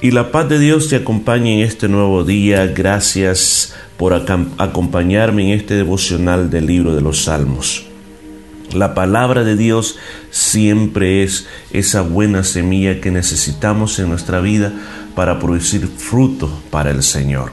Y la paz de Dios te acompañe en este nuevo día. Gracias por acompañarme en este devocional del libro de los Salmos. La palabra de Dios siempre es esa buena semilla que necesitamos en nuestra vida para producir fruto para el Señor.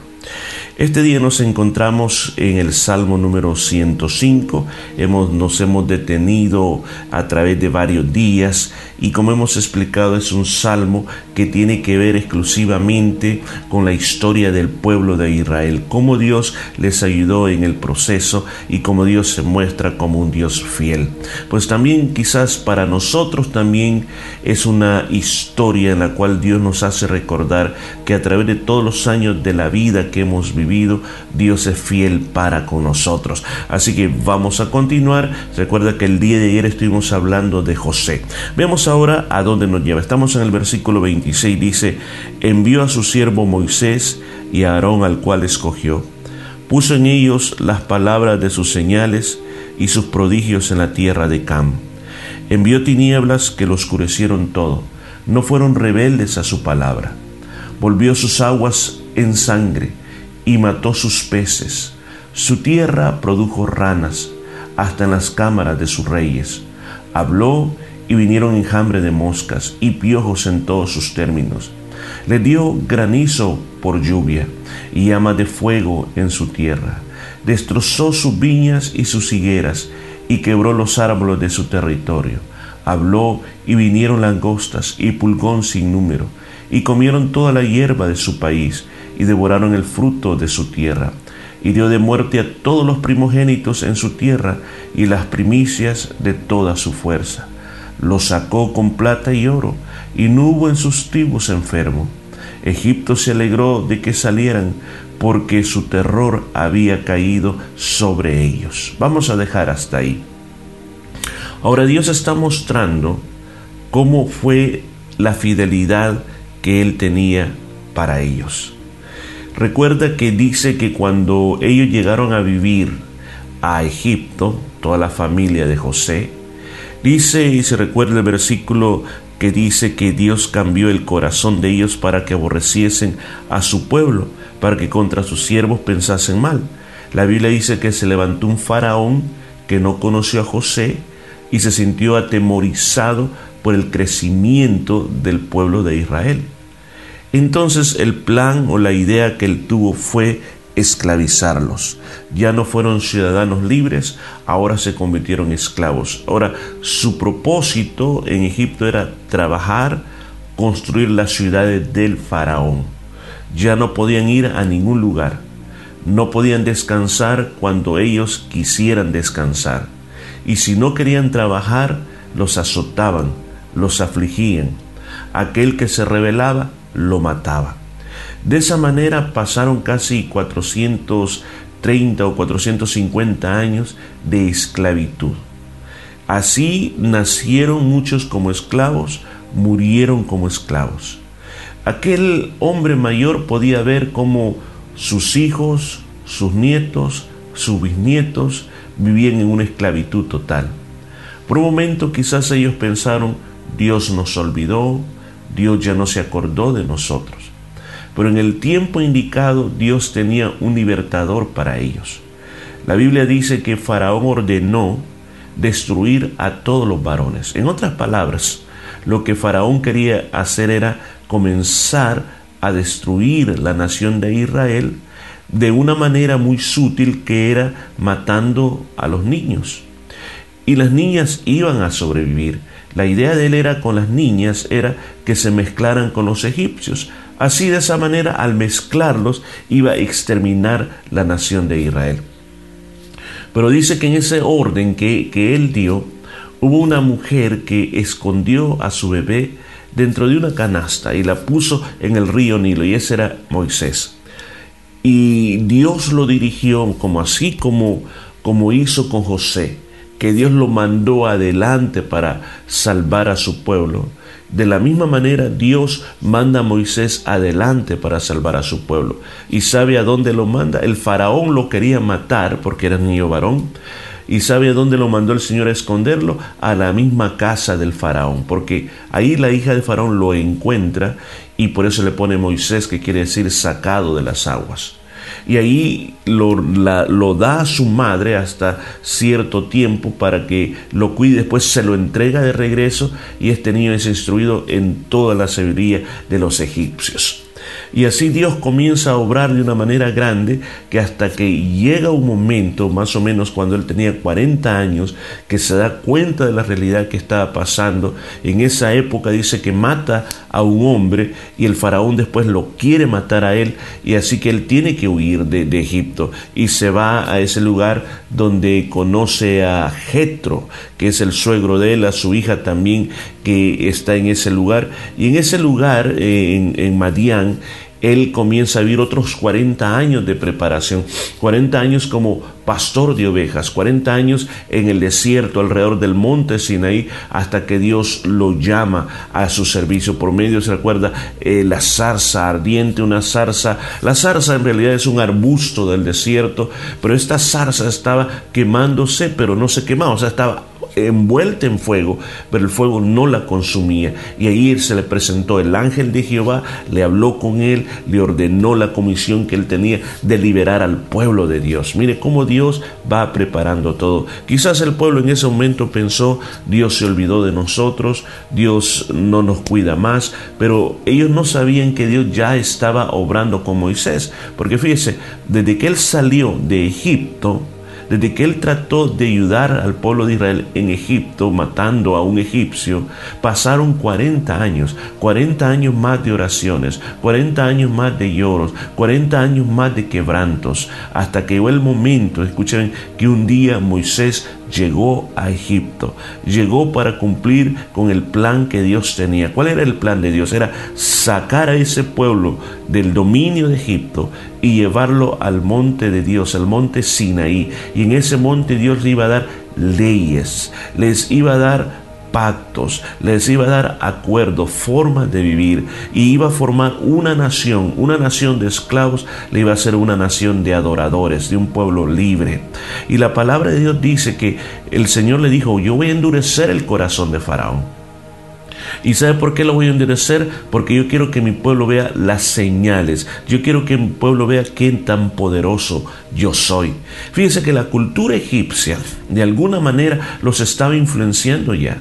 Este día nos encontramos en el Salmo número 105. Hemos, nos hemos detenido a través de varios días y como hemos explicado es un salmo que tiene que ver exclusivamente con la historia del pueblo de Israel, cómo Dios les ayudó en el proceso y cómo Dios se muestra como un Dios fiel. Pues también quizás para nosotros también es una historia en la cual Dios nos hace recordar que a través de todos los años de la vida que hemos vivido, Dios es fiel para con nosotros. Así que vamos a continuar. Recuerda que el día de ayer estuvimos hablando de José. Veamos ahora a dónde nos lleva. Estamos en el versículo 26. Dice, envió a su siervo Moisés y a Aarón al cual escogió. Puso en ellos las palabras de sus señales y sus prodigios en la tierra de Cam. Envió tinieblas que lo oscurecieron todo. No fueron rebeldes a su palabra. Volvió sus aguas en sangre y mató sus peces. Su tierra produjo ranas hasta en las cámaras de sus reyes. Habló y vinieron enjambre de moscas y piojos en todos sus términos. Le dio granizo por lluvia y llama de fuego en su tierra. Destrozó sus viñas y sus higueras y quebró los árboles de su territorio. Habló y vinieron langostas y pulgón sin número y comieron toda la hierba de su país y devoraron el fruto de su tierra. Y dio de muerte a todos los primogénitos en su tierra y las primicias de toda su fuerza. Los sacó con plata y oro, y no hubo en sus tribus enfermo. Egipto se alegró de que salieran, porque su terror había caído sobre ellos. Vamos a dejar hasta ahí. Ahora Dios está mostrando cómo fue la fidelidad que Él tenía para ellos. Recuerda que dice que cuando ellos llegaron a vivir a Egipto, toda la familia de José, dice y se recuerda el versículo que dice que Dios cambió el corazón de ellos para que aborreciesen a su pueblo, para que contra sus siervos pensasen mal. La Biblia dice que se levantó un faraón que no conoció a José y se sintió atemorizado por el crecimiento del pueblo de Israel. Entonces el plan o la idea que él tuvo fue esclavizarlos. Ya no fueron ciudadanos libres, ahora se convirtieron esclavos. Ahora su propósito en Egipto era trabajar, construir las ciudades del faraón. Ya no podían ir a ningún lugar. No podían descansar cuando ellos quisieran descansar. Y si no querían trabajar, los azotaban, los afligían. Aquel que se rebelaba lo mataba. De esa manera pasaron casi 430 o 450 años de esclavitud. Así nacieron muchos como esclavos, murieron como esclavos. Aquel hombre mayor podía ver cómo sus hijos, sus nietos, sus bisnietos vivían en una esclavitud total. Por un momento quizás ellos pensaron, Dios nos olvidó, Dios ya no se acordó de nosotros. Pero en el tiempo indicado Dios tenía un libertador para ellos. La Biblia dice que Faraón ordenó destruir a todos los varones. En otras palabras, lo que Faraón quería hacer era comenzar a destruir la nación de Israel de una manera muy sutil que era matando a los niños. Y las niñas iban a sobrevivir, la idea de él era con las niñas era que se mezclaran con los egipcios. Así de esa manera, al mezclarlos, iba a exterminar la nación de Israel. Pero dice que en ese orden que, que él dio, hubo una mujer que escondió a su bebé dentro de una canasta y la puso en el río Nilo, y ese era Moisés. Y Dios lo dirigió como así como, como hizo con José que Dios lo mandó adelante para salvar a su pueblo. De la misma manera Dios manda a Moisés adelante para salvar a su pueblo. ¿Y sabe a dónde lo manda? El faraón lo quería matar porque era niño varón. ¿Y sabe a dónde lo mandó el Señor a esconderlo? A la misma casa del faraón, porque ahí la hija de faraón lo encuentra y por eso le pone Moisés, que quiere decir sacado de las aguas y ahí lo, lo, da a su madre hasta cierto tiempo para que lo cuide, después se lo entrega de regreso y este niño es instruido en toda la sabiduría de los egipcios. Y así Dios comienza a obrar de una manera grande que hasta que llega un momento, más o menos cuando él tenía 40 años, que se da cuenta de la realidad que estaba pasando. En esa época dice que mata a un hombre y el faraón después lo quiere matar a él y así que él tiene que huir de, de Egipto y se va a ese lugar donde conoce a Jetro, que es el suegro de él, a su hija también que está en ese lugar. Y en ese lugar, eh, en, en Madián, él comienza a vivir otros 40 años de preparación, 40 años como pastor de ovejas, 40 años en el desierto alrededor del monte Sinaí, hasta que Dios lo llama a su servicio. Por medio, se recuerda, eh, la zarza ardiente, una zarza. La zarza en realidad es un arbusto del desierto, pero esta zarza estaba quemándose, pero no se quemaba, o sea, estaba envuelta en fuego, pero el fuego no la consumía. Y ahí se le presentó el ángel de Jehová, le habló con él, le ordenó la comisión que él tenía de liberar al pueblo de Dios. Mire cómo Dios va preparando todo. Quizás el pueblo en ese momento pensó, Dios se olvidó de nosotros, Dios no nos cuida más, pero ellos no sabían que Dios ya estaba obrando con Moisés, porque fíjese, desde que él salió de Egipto, desde que él trató de ayudar al pueblo de Israel en Egipto, matando a un egipcio, pasaron 40 años, 40 años más de oraciones, 40 años más de lloros, 40 años más de quebrantos, hasta que llegó el momento, escuchen, que un día Moisés llegó a Egipto, llegó para cumplir con el plan que Dios tenía. ¿Cuál era el plan de Dios? Era sacar a ese pueblo del dominio de Egipto y llevarlo al monte de Dios, al monte Sinaí. Y en ese monte Dios le iba a dar leyes, les iba a dar pactos, les iba a dar acuerdos, formas de vivir y iba a formar una nación, una nación de esclavos, le iba a ser una nación de adoradores, de un pueblo libre. Y la palabra de Dios dice que el Señor le dijo, yo voy a endurecer el corazón de Faraón. ¿Y sabe por qué lo voy a endurecer? Porque yo quiero que mi pueblo vea las señales. Yo quiero que mi pueblo vea qué tan poderoso yo soy. Fíjense que la cultura egipcia de alguna manera los estaba influenciando ya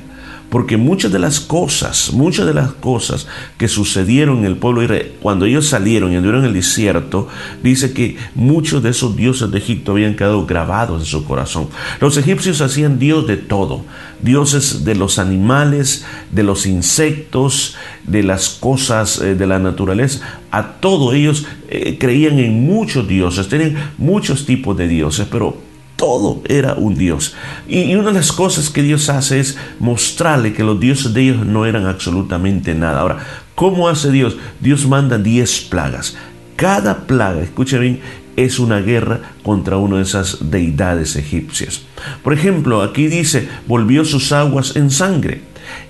porque muchas de las cosas, muchas de las cosas que sucedieron en el pueblo de Israel, cuando ellos salieron y anduvieron en el desierto, dice que muchos de esos dioses de Egipto habían quedado grabados en su corazón. Los egipcios hacían dios de todo, dioses de los animales, de los insectos, de las cosas eh, de la naturaleza. A todos ellos eh, creían en muchos dioses, tenían muchos tipos de dioses, pero todo era un Dios. Y una de las cosas que Dios hace es mostrarle que los dioses de ellos no eran absolutamente nada. Ahora, ¿cómo hace Dios? Dios manda diez plagas. Cada plaga, escucha bien, es una guerra contra una de esas deidades egipcias. Por ejemplo, aquí dice, volvió sus aguas en sangre.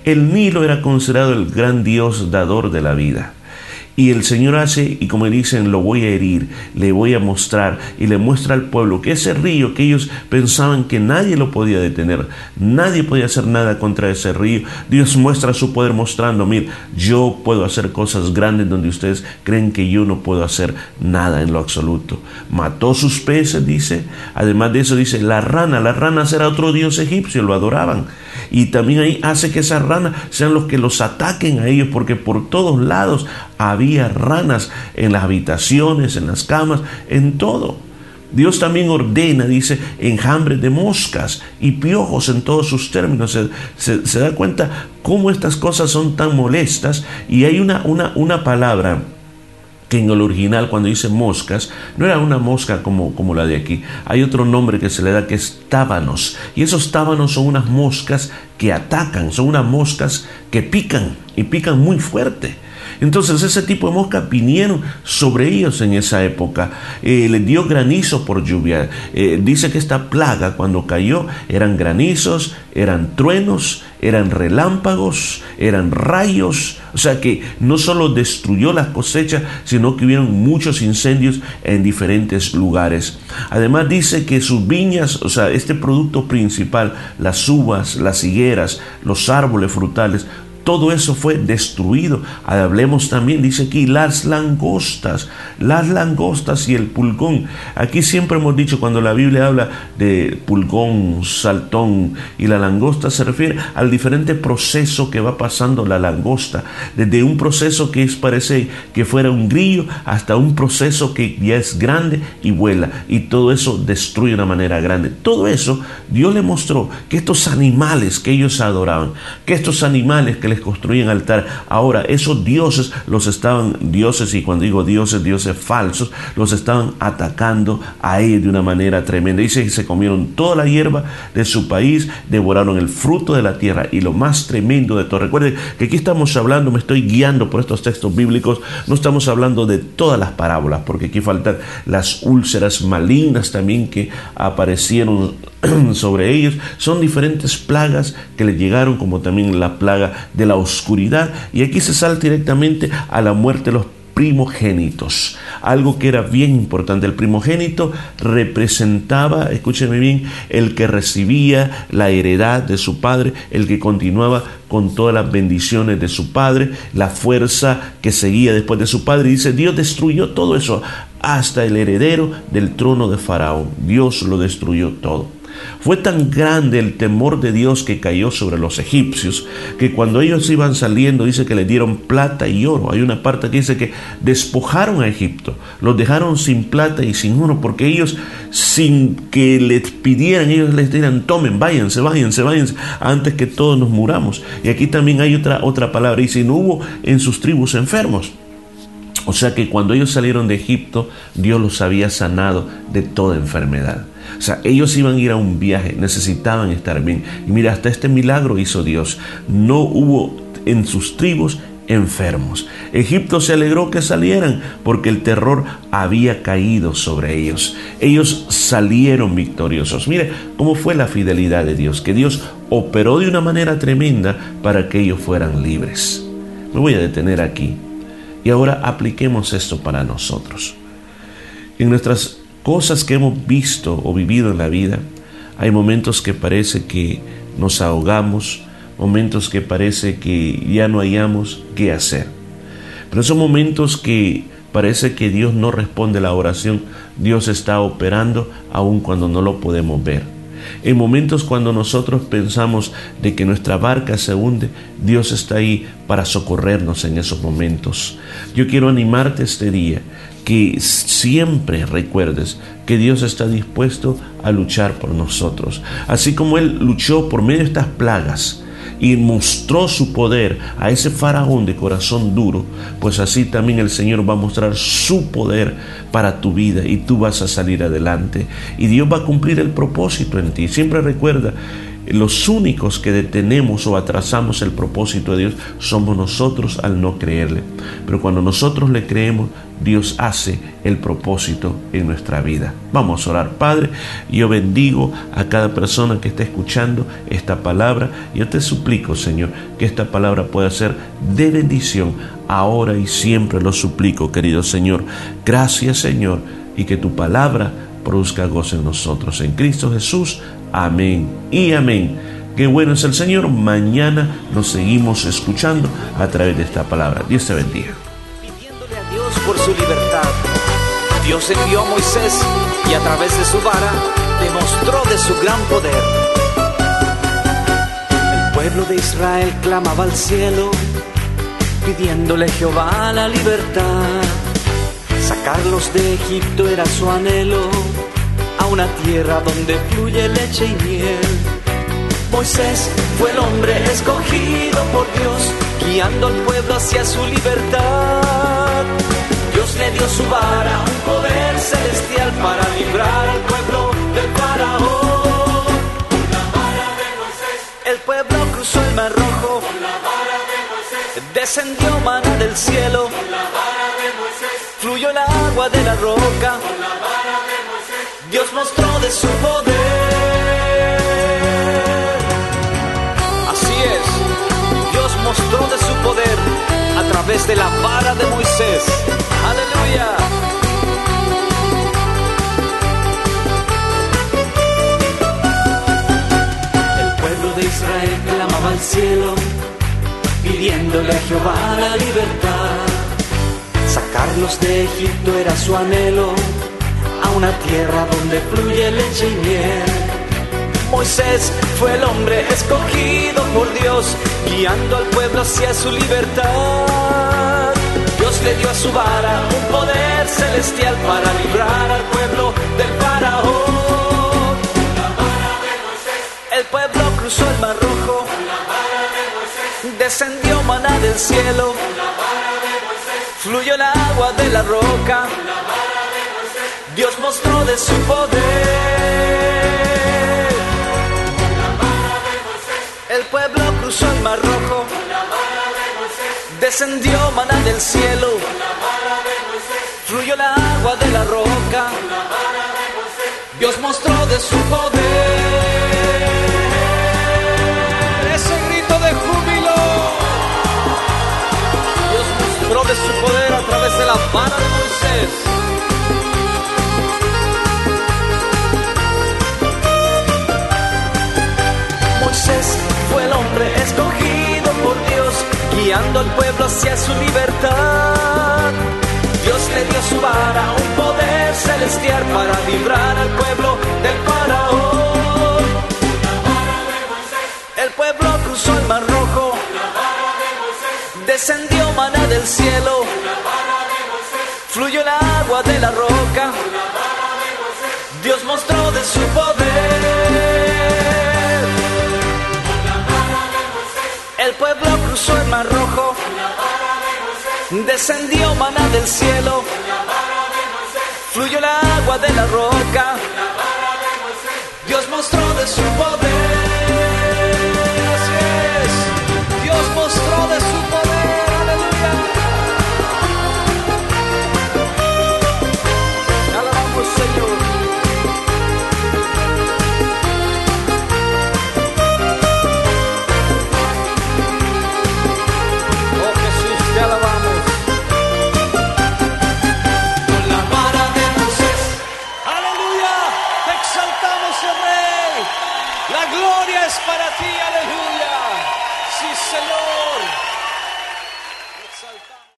El Nilo era considerado el gran dios dador de la vida. Y el Señor hace, y como dicen, lo voy a herir, le voy a mostrar, y le muestra al pueblo que ese río que ellos pensaban que nadie lo podía detener, nadie podía hacer nada contra ese río, Dios muestra su poder mostrando, mira, yo puedo hacer cosas grandes donde ustedes creen que yo no puedo hacer nada en lo absoluto. Mató sus peces, dice, además de eso dice, la rana, la rana era otro dios egipcio, lo adoraban. Y también ahí hace que esas ranas sean los que los ataquen a ellos, porque por todos lados había ranas en las habitaciones, en las camas, en todo. Dios también ordena, dice, enjambres de moscas y piojos en todos sus términos. Se, da cuenta cómo estas cosas son tan molestas y hay una, una, una palabra que en el original cuando dice moscas, no era una mosca como, como la de aquí, hay otro nombre que se le da que es tábanos, y esos tábanos son unas moscas que atacan, son unas moscas que pican y pican muy fuerte. Entonces ese tipo de moscas vinieron sobre ellos en esa época. Eh, les dio granizo por lluvia. Eh, dice que esta plaga cuando cayó eran granizos, eran truenos, eran relámpagos, eran rayos. O sea que no solo destruyó las cosechas, sino que hubieron muchos incendios en diferentes lugares. Además dice que sus viñas, o sea, este producto principal, las uvas, las higueras, los árboles frutales, todo eso fue destruido. Hablemos también, dice aquí, las langostas, las langostas y el pulgón. Aquí siempre hemos dicho, cuando la Biblia habla de pulgón, saltón y la langosta, se refiere al diferente proceso que va pasando la langosta. Desde un proceso que es, parece que fuera un grillo hasta un proceso que ya es grande y vuela. Y todo eso destruye de una manera grande. Todo eso Dios le mostró que estos animales que ellos adoraban, que estos animales que les construyen altar. Ahora, esos dioses los estaban, dioses, y cuando digo dioses, dioses falsos, los estaban atacando a ellos de una manera tremenda. Dice que se comieron toda la hierba de su país, devoraron el fruto de la tierra y lo más tremendo de todo. Recuerden que aquí estamos hablando, me estoy guiando por estos textos bíblicos, no estamos hablando de todas las parábolas, porque aquí faltan las úlceras malignas también que aparecieron sobre ellos. Son diferentes plagas que le llegaron, como también la plaga de la oscuridad. Y aquí se sale directamente a la muerte de los primogénitos. Algo que era bien importante. El primogénito representaba, escúcheme bien, el que recibía la heredad de su padre, el que continuaba con todas las bendiciones de su padre, la fuerza que seguía después de su padre. Y dice, Dios destruyó todo eso hasta el heredero del trono de Faraón. Dios lo destruyó todo. Fue tan grande el temor de Dios que cayó sobre los egipcios que cuando ellos iban saliendo dice que le dieron plata y oro. Hay una parte que dice que despojaron a Egipto, los dejaron sin plata y sin oro porque ellos sin que les pidieran, ellos les dijeran, tomen, váyanse, váyanse, váyanse, antes que todos nos muramos. Y aquí también hay otra, otra palabra, dice, no hubo en sus tribus enfermos. O sea que cuando ellos salieron de Egipto, Dios los había sanado de toda enfermedad. O sea, ellos iban a ir a un viaje, necesitaban estar bien. Y mira, hasta este milagro hizo Dios. No hubo en sus tribus enfermos. Egipto se alegró que salieran porque el terror había caído sobre ellos. Ellos salieron victoriosos. Mire cómo fue la fidelidad de Dios, que Dios operó de una manera tremenda para que ellos fueran libres. Me voy a detener aquí. Y ahora apliquemos esto para nosotros. En nuestras cosas que hemos visto o vivido en la vida, hay momentos que parece que nos ahogamos, momentos que parece que ya no hayamos qué hacer. Pero son momentos que parece que Dios no responde la oración, Dios está operando aun cuando no lo podemos ver. En momentos cuando nosotros pensamos de que nuestra barca se hunde, Dios está ahí para socorrernos en esos momentos. Yo quiero animarte este día que siempre recuerdes que Dios está dispuesto a luchar por nosotros. Así como Él luchó por medio de estas plagas y mostró su poder a ese faraón de corazón duro, pues así también el Señor va a mostrar su poder para tu vida y tú vas a salir adelante. Y Dios va a cumplir el propósito en ti. Siempre recuerda los únicos que detenemos o atrasamos el propósito de Dios somos nosotros al no creerle. Pero cuando nosotros le creemos, Dios hace el propósito en nuestra vida. Vamos a orar, Padre. Yo bendigo a cada persona que está escuchando esta palabra. Yo te suplico, Señor, que esta palabra pueda ser de bendición ahora y siempre lo suplico, querido Señor. Gracias, Señor, y que tu palabra produzca gozo en nosotros. En Cristo Jesús. Amén y amén. Qué bueno es el Señor. Mañana nos seguimos escuchando a través de esta palabra. Dios te bendiga. Pidiéndole a Dios por su libertad. Dios envió a Moisés y a través de su vara demostró de su gran poder. El pueblo de Israel clamaba al cielo, pidiéndole a Jehová la libertad. Sacarlos de Egipto era su anhelo una tierra donde fluye leche y miel. Moisés fue el hombre escogido por Dios, guiando al pueblo hacia su libertad. Dios le dio su vara, un poder celestial para librar al pueblo del faraón. el pueblo cruzó el mar rojo. La vara de Moisés, descendió maná del cielo. La vara de Moisés, Fluyó el agua de la roca. Dios mostró de su poder. Así es, Dios mostró de su poder a través de la vara de Moisés. Aleluya. El pueblo de Israel clamaba al cielo, pidiéndole a Jehová la libertad. Sacarlos de Egipto era su anhelo, una tierra donde fluye leche y. Moisés fue el hombre escogido por Dios, guiando al pueblo hacia su libertad. Dios le dio a su vara un poder celestial para librar al pueblo del faraón. la vara de Moisés, El pueblo cruzó el mar rojo, la vara de Moisés, descendió maná del cielo, la vara de Moisés, fluyó el agua de la roca. De su poder. la El pueblo cruzó el mar rojo, la descendió maná del cielo, la fluyó el agua de la roca. la Dios mostró de su poder. Ese grito de júbilo. Dios mostró de su poder a través de la vara de Moisés. Fue el hombre escogido por Dios, guiando al pueblo hacia su libertad. Dios le dio su vara, un poder celestial para librar al pueblo del faraón. El pueblo cruzó el mar rojo, descendió maná del cielo, fluyó el agua de la roca. Dios mostró de su poder. El pueblo cruzó el mar rojo, descendió maná del cielo, fluyó el agua de la roca. Dios mostró de su poder.